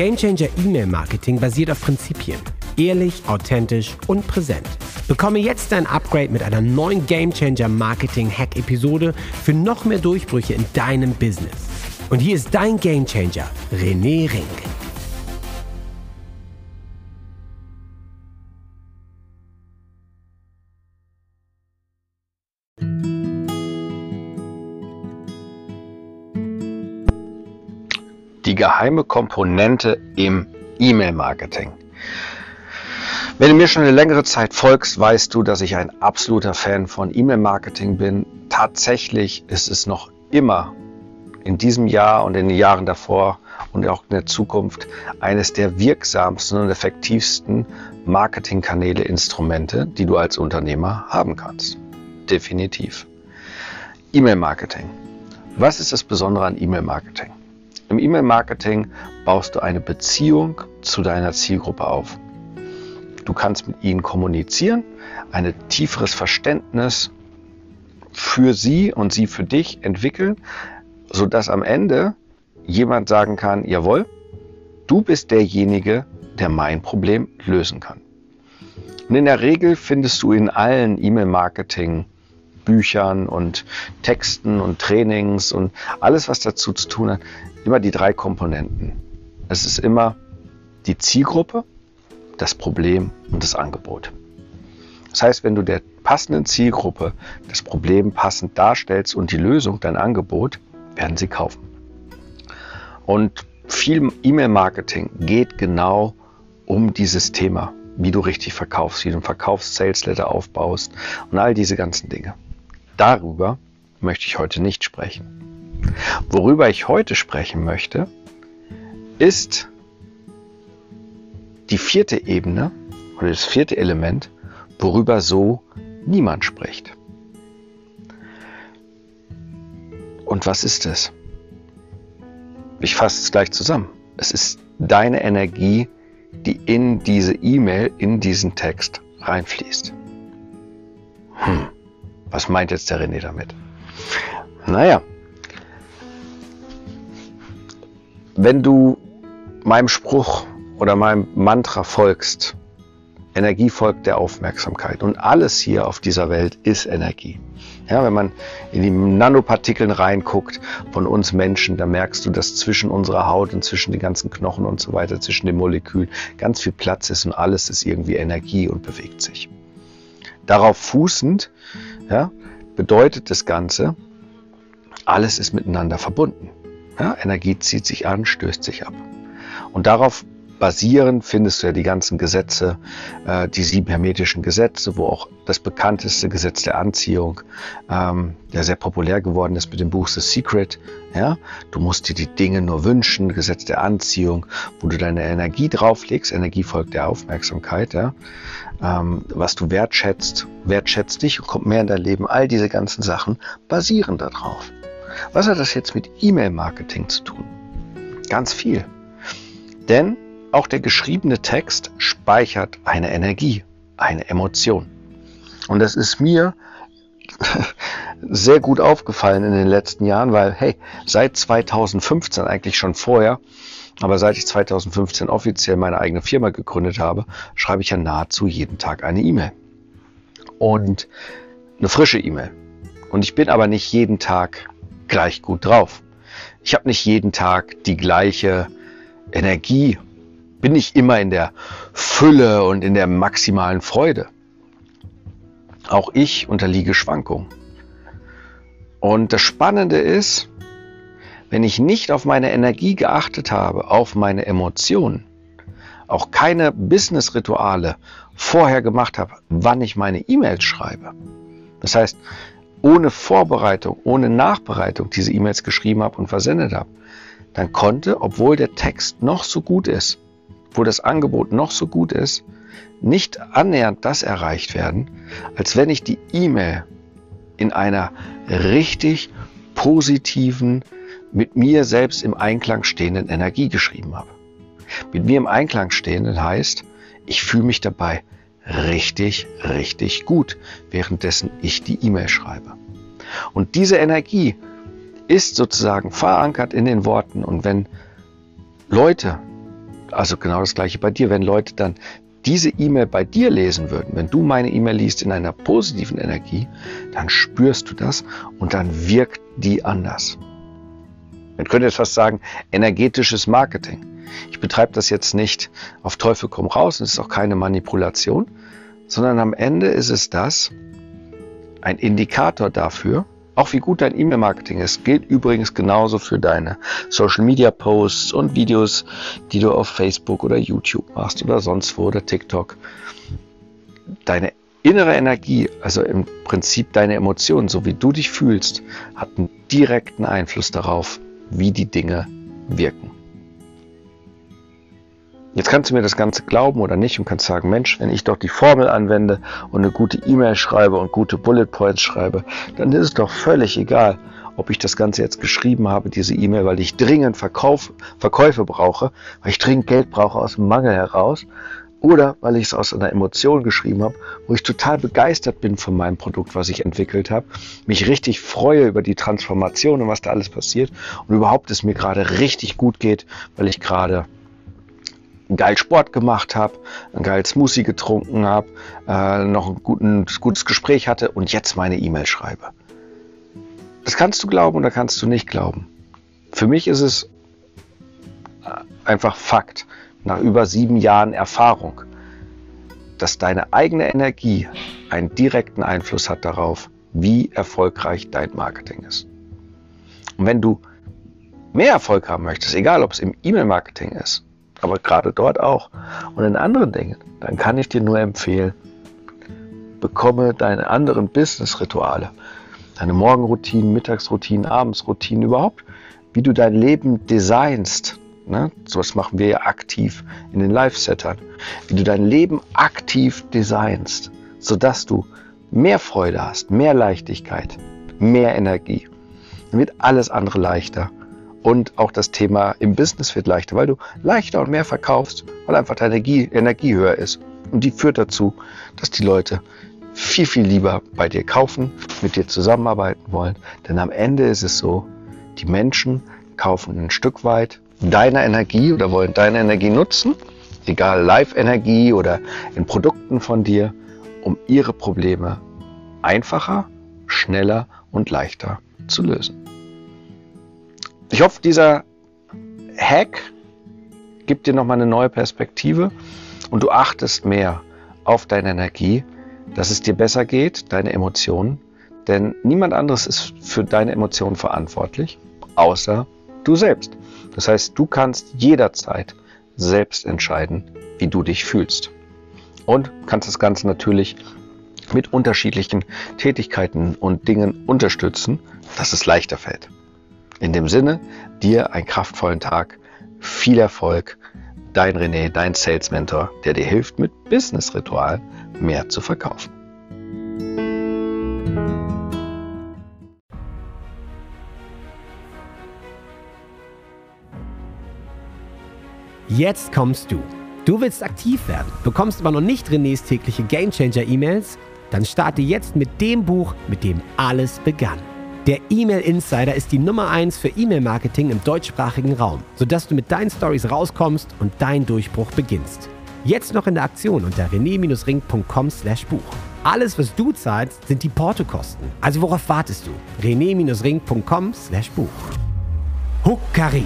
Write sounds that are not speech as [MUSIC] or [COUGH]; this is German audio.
Gamechanger E-Mail Marketing basiert auf Prinzipien. Ehrlich, authentisch und präsent. Bekomme jetzt dein Upgrade mit einer neuen Gamechanger Marketing Hack Episode für noch mehr Durchbrüche in deinem Business. Und hier ist dein Gamechanger, René Rink. Geheime Komponente im E-Mail-Marketing. Wenn du mir schon eine längere Zeit folgst, weißt du, dass ich ein absoluter Fan von E-Mail-Marketing bin. Tatsächlich ist es noch immer in diesem Jahr und in den Jahren davor und auch in der Zukunft eines der wirksamsten und effektivsten Marketingkanäle, Instrumente, die du als Unternehmer haben kannst. Definitiv. E-Mail-Marketing. Was ist das Besondere an E-Mail-Marketing? Im E-Mail-Marketing baust du eine Beziehung zu deiner Zielgruppe auf. Du kannst mit ihnen kommunizieren, ein tieferes Verständnis für sie und sie für dich entwickeln, sodass am Ende jemand sagen kann, jawohl, du bist derjenige, der mein Problem lösen kann. Und in der Regel findest du in allen E-Mail-Marketing Büchern und Texten und Trainings und alles, was dazu zu tun hat, immer die drei Komponenten. Es ist immer die Zielgruppe, das Problem und das Angebot. Das heißt, wenn du der passenden Zielgruppe das Problem passend darstellst und die Lösung, dein Angebot, werden sie kaufen. Und viel E-Mail-Marketing geht genau um dieses Thema, wie du richtig verkaufst, wie du einen Verkaufs-Sales-Letter aufbaust und all diese ganzen Dinge. Darüber möchte ich heute nicht sprechen. Worüber ich heute sprechen möchte, ist die vierte Ebene oder das vierte Element, worüber so niemand spricht. Und was ist es? Ich fasse es gleich zusammen. Es ist deine Energie, die in diese E-Mail, in diesen Text reinfließt. Hm, was meint jetzt der René damit? Naja, wenn du meinem Spruch oder meinem Mantra folgst, Energie folgt der Aufmerksamkeit. Und alles hier auf dieser Welt ist Energie. Ja, wenn man in die Nanopartikeln reinguckt von uns Menschen, da merkst du, dass zwischen unserer Haut und zwischen den ganzen Knochen und so weiter, zwischen den Molekülen ganz viel Platz ist und alles ist irgendwie Energie und bewegt sich. Darauf fußend ja, bedeutet das Ganze, alles ist miteinander verbunden. Ja, Energie zieht sich an, stößt sich ab. Und darauf basierend findest du ja die ganzen Gesetze, äh, die sieben hermetischen Gesetze, wo auch das bekannteste Gesetz der Anziehung, ähm, der sehr populär geworden ist mit dem Buch The Secret. Ja, du musst dir die Dinge nur wünschen, Gesetz der Anziehung, wo du deine Energie drauflegst. Energie folgt der Aufmerksamkeit. Ja, ähm, was du wertschätzt, wertschätzt dich und kommt mehr in dein Leben. All diese ganzen Sachen basieren darauf. Was hat das jetzt mit E-Mail-Marketing zu tun? Ganz viel. Denn auch der geschriebene Text speichert eine Energie, eine Emotion. Und das ist mir [LAUGHS] sehr gut aufgefallen in den letzten Jahren, weil, hey, seit 2015, eigentlich schon vorher, aber seit ich 2015 offiziell meine eigene Firma gegründet habe, schreibe ich ja nahezu jeden Tag eine E-Mail. Und eine frische E-Mail. Und ich bin aber nicht jeden Tag gleich gut drauf. Ich habe nicht jeden Tag die gleiche Energie, bin nicht immer in der Fülle und in der maximalen Freude. Auch ich unterliege Schwankungen. Und das Spannende ist, wenn ich nicht auf meine Energie geachtet habe, auf meine Emotionen, auch keine Business-Rituale vorher gemacht habe, wann ich meine E-Mails schreibe. Das heißt, ohne Vorbereitung, ohne Nachbereitung diese E-Mails geschrieben habe und versendet habe, dann konnte, obwohl der Text noch so gut ist, wo das Angebot noch so gut ist, nicht annähernd das erreicht werden, als wenn ich die E-Mail in einer richtig positiven, mit mir selbst im Einklang stehenden Energie geschrieben habe. Mit mir im Einklang stehenden heißt, ich fühle mich dabei richtig, richtig gut, währenddessen ich die E-Mail schreibe. Und diese Energie ist sozusagen verankert in den Worten. Und wenn Leute Also genau das gleiche bei dir. Wenn Leute dann diese E-Mail bei dir lesen würden, wenn du meine E-Mail liest in einer positiven Energie, dann spürst du das und dann wirkt die anders. Man könnte jetzt fast sagen, energetisches Marketing. Ich betreibe das jetzt nicht auf Teufel komm raus, es ist auch keine Manipulation, sondern am Ende ist es das, ein Indikator dafür, auch wie gut dein E-Mail-Marketing ist, gilt übrigens genauso für deine Social-Media-Posts und Videos, die du auf Facebook oder YouTube machst oder sonst wo oder TikTok. Deine innere Energie, also im Prinzip deine Emotionen, so wie du dich fühlst, hat einen direkten Einfluss darauf, wie die Dinge wirken. Jetzt kannst du mir das Ganze glauben oder nicht und kannst sagen, Mensch, wenn ich doch die Formel anwende und eine gute E-Mail schreibe und gute Bullet Points schreibe, dann ist es doch völlig egal, ob ich das Ganze jetzt geschrieben habe, diese E-Mail, weil ich dringend Verkauf, Verkäufe brauche, weil ich dringend Geld brauche aus dem Mangel heraus oder weil ich es aus einer Emotion geschrieben habe, wo ich total begeistert bin von meinem Produkt, was ich entwickelt habe, mich richtig freue über die Transformation und was da alles passiert und überhaupt es mir gerade richtig gut geht, weil ich gerade geil Sport gemacht habe, einen geil Smoothie getrunken habe, äh, noch ein guten, gutes Gespräch hatte und jetzt meine E-Mail schreibe. Das kannst du glauben oder kannst du nicht glauben. Für mich ist es äh, einfach Fakt, nach über sieben Jahren Erfahrung, dass deine eigene Energie einen direkten Einfluss hat darauf, wie erfolgreich dein Marketing ist. Und wenn du mehr Erfolg haben möchtest, egal ob es im E-Mail-Marketing ist aber gerade dort auch und in anderen Dingen, dann kann ich dir nur empfehlen, bekomme deine anderen Business-Rituale, deine Morgenroutinen, Mittagsroutinen, Abendsroutinen überhaupt, wie du dein Leben designst. Ne? was machen wir ja aktiv in den Live-Settern. Wie du dein Leben aktiv designst, sodass du mehr Freude hast, mehr Leichtigkeit, mehr Energie. Dann wird alles andere leichter und auch das Thema im Business wird leichter, weil du leichter und mehr verkaufst, weil einfach deine Energie, Energie höher ist. Und die führt dazu, dass die Leute viel, viel lieber bei dir kaufen, mit dir zusammenarbeiten wollen. Denn am Ende ist es so, die Menschen kaufen ein Stück weit deine Energie oder wollen deine Energie nutzen, egal Live-Energie oder in Produkten von dir, um ihre Probleme einfacher, schneller und leichter zu lösen. Ich hoffe, dieser Hack gibt dir nochmal eine neue Perspektive und du achtest mehr auf deine Energie, dass es dir besser geht, deine Emotionen. Denn niemand anderes ist für deine Emotionen verantwortlich, außer du selbst. Das heißt, du kannst jederzeit selbst entscheiden, wie du dich fühlst. Und kannst das Ganze natürlich mit unterschiedlichen Tätigkeiten und Dingen unterstützen, dass es leichter fällt. In dem Sinne, dir einen kraftvollen Tag, viel Erfolg, dein René, dein Sales Mentor, der dir hilft, mit Business Ritual mehr zu verkaufen. Jetzt kommst du. Du willst aktiv werden, bekommst aber noch nicht Renés tägliche Gamechanger E-Mails? Dann starte jetzt mit dem Buch, mit dem alles begann. Der E-Mail Insider ist die Nummer 1 für E-Mail-Marketing im deutschsprachigen Raum, sodass du mit deinen Stories rauskommst und dein Durchbruch beginnst. Jetzt noch in der Aktion unter rené-ring.com/buch. Alles, was du zahlst, sind die Portokosten. Also worauf wartest du? rené-ring.com/buch. Huckari.